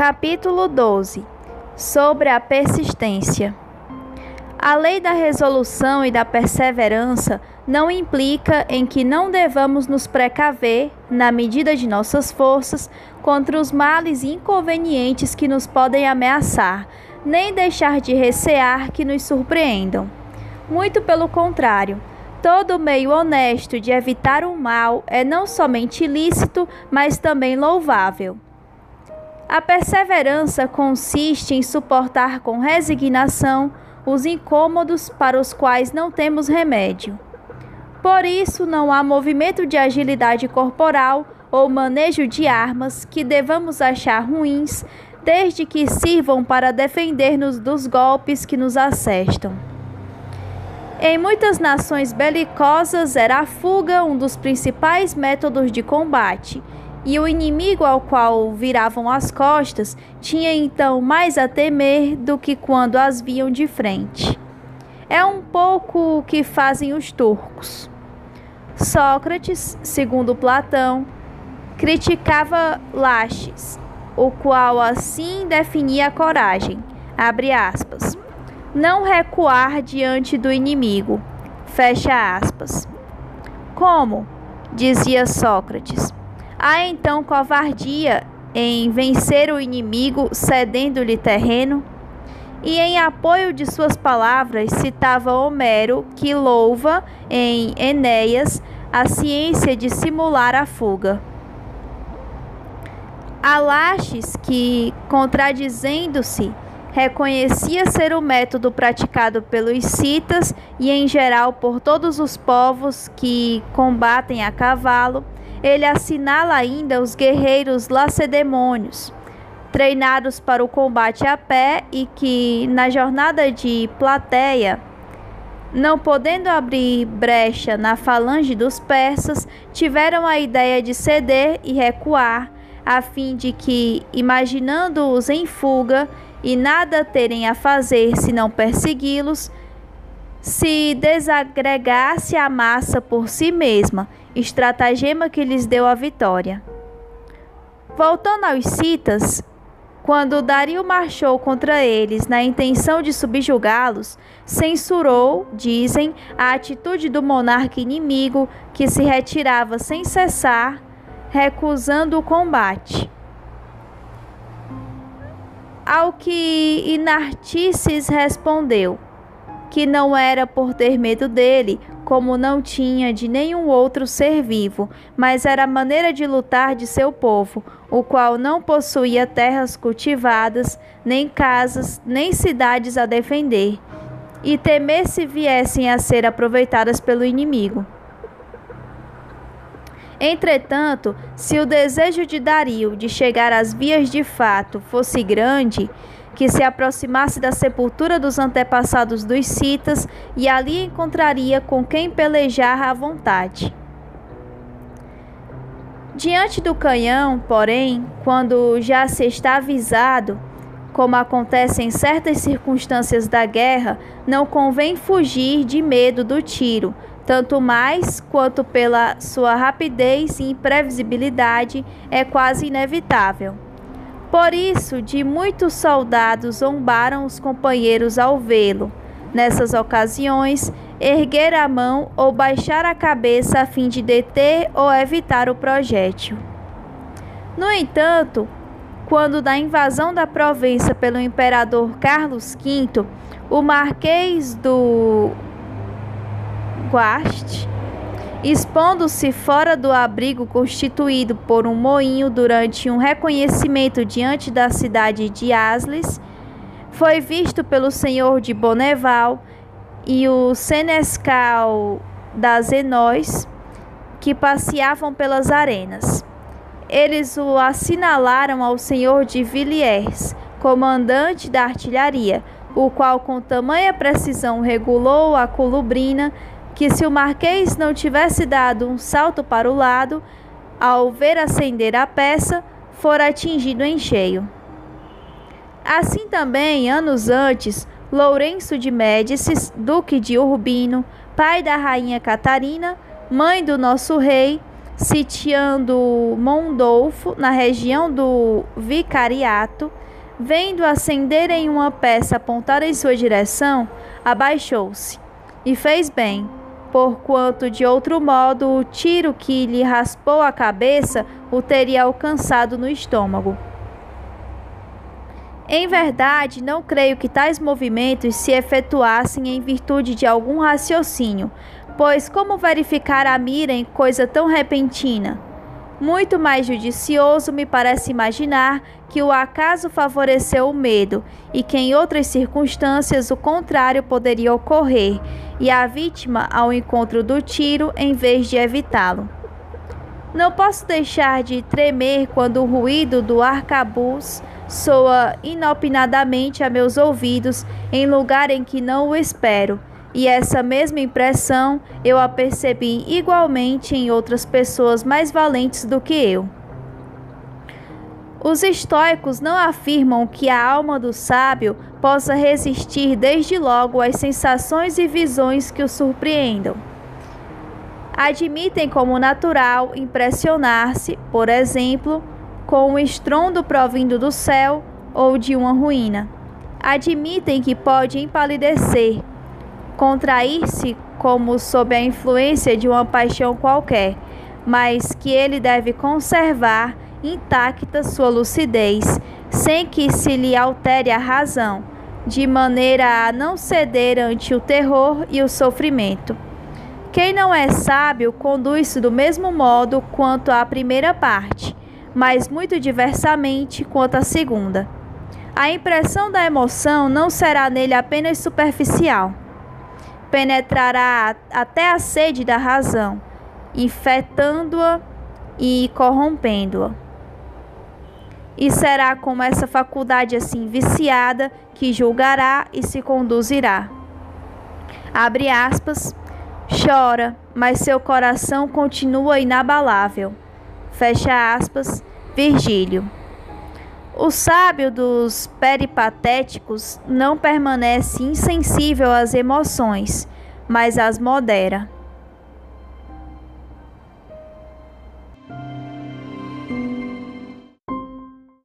Capítulo 12 Sobre a persistência. A lei da resolução e da perseverança não implica em que não devamos nos precaver, na medida de nossas forças, contra os males e inconvenientes que nos podem ameaçar, nem deixar de recear que nos surpreendam. Muito pelo contrário, todo meio honesto de evitar o mal é não somente ilícito, mas também louvável. A perseverança consiste em suportar com resignação os incômodos para os quais não temos remédio. Por isso, não há movimento de agilidade corporal ou manejo de armas que devamos achar ruins, desde que sirvam para defender-nos dos golpes que nos assestam. Em muitas nações belicosas era a fuga um dos principais métodos de combate e o inimigo ao qual viravam as costas tinha então mais a temer do que quando as viam de frente. É um pouco o que fazem os turcos. Sócrates, segundo Platão, criticava Laches, o qual assim definia a coragem, abre aspas, não recuar diante do inimigo, fecha aspas. Como? dizia Sócrates Há então covardia em vencer o inimigo cedendo-lhe terreno? E em apoio de suas palavras, citava Homero, que louva em Enéas a ciência de simular a fuga. Alaches, que, contradizendo-se, reconhecia ser o método praticado pelos citas e, em geral, por todos os povos que combatem a cavalo, ele assinala ainda os guerreiros lacedemônios, treinados para o combate a pé e que, na jornada de plateia, não podendo abrir brecha na falange dos persas, tiveram a ideia de ceder e recuar, a fim de que, imaginando-os em fuga e nada terem a fazer senão persegui-los, se desagregasse a massa por si mesma, estratagema que lhes deu a vitória. Voltando aos citas, quando Dario marchou contra eles na intenção de subjugá-los, censurou, dizem, a atitude do monarca inimigo que se retirava sem cessar, recusando o combate. Ao que Inartices respondeu: que não era por ter medo dele, como não tinha de nenhum outro ser vivo, mas era a maneira de lutar de seu povo, o qual não possuía terras cultivadas, nem casas, nem cidades a defender, e temer se viessem a ser aproveitadas pelo inimigo. Entretanto, se o desejo de Dario de chegar às vias de fato fosse grande, que se aproximasse da sepultura dos antepassados dos citas e ali encontraria com quem pelejar à vontade. Diante do canhão, porém, quando já se está avisado, como acontece em certas circunstâncias da guerra, não convém fugir de medo do tiro, tanto mais quanto pela sua rapidez e imprevisibilidade é quase inevitável. Por isso, de muitos soldados zombaram os companheiros ao vê-lo. Nessas ocasiões, erguer a mão ou baixar a cabeça a fim de deter ou evitar o projétil. No entanto, quando da invasão da Provença pelo imperador Carlos V, o Marquês do Guaste expondo-se fora do abrigo constituído por um moinho durante um reconhecimento diante da cidade de Aslis, foi visto pelo senhor de Boneval e o senescal das Enóis, que passeavam pelas arenas. Eles o assinalaram ao senhor de Villiers, comandante da artilharia, o qual com tamanha precisão regulou a colubrina que se o Marquês não tivesse dado um salto para o lado, ao ver acender a peça, fora atingido em cheio. Assim também, anos antes, Lourenço de Médicis, duque de Urbino, pai da rainha Catarina, mãe do nosso rei, sitiando Mondolfo, na região do Vicariato, vendo acender em uma peça apontada em sua direção, abaixou-se e fez bem, porquanto de outro modo o tiro que lhe raspou a cabeça o teria alcançado no estômago. Em verdade, não creio que tais movimentos se efetuassem em virtude de algum raciocínio, pois como verificar a mira em coisa tão repentina? Muito mais judicioso me parece imaginar que o acaso favoreceu o medo e que em outras circunstâncias o contrário poderia ocorrer e a vítima ao encontro do tiro em vez de evitá-lo. Não posso deixar de tremer quando o ruído do arcabuz soa inopinadamente a meus ouvidos em lugar em que não o espero, e essa mesma impressão eu a percebi igualmente em outras pessoas mais valentes do que eu. Os estoicos não afirmam que a alma do sábio possa resistir desde logo às sensações e visões que o surpreendam. Admitem como natural impressionar-se, por exemplo, com um estrondo provindo do céu ou de uma ruína. Admitem que pode empalidecer, contrair-se como sob a influência de uma paixão qualquer, mas que ele deve conservar intacta sua lucidez, sem que se lhe altere a razão, de maneira a não ceder ante o terror e o sofrimento. Quem não é sábio conduz-se do mesmo modo quanto à primeira parte, mas muito diversamente quanto à segunda. A impressão da emoção não será nele apenas superficial. Penetrará até a sede da razão, infectando-a e corrompendo-a. E será como essa faculdade assim viciada que julgará e se conduzirá. Abre aspas, chora, mas seu coração continua inabalável. Fecha aspas, Virgílio. O sábio dos peripatéticos não permanece insensível às emoções, mas as modera.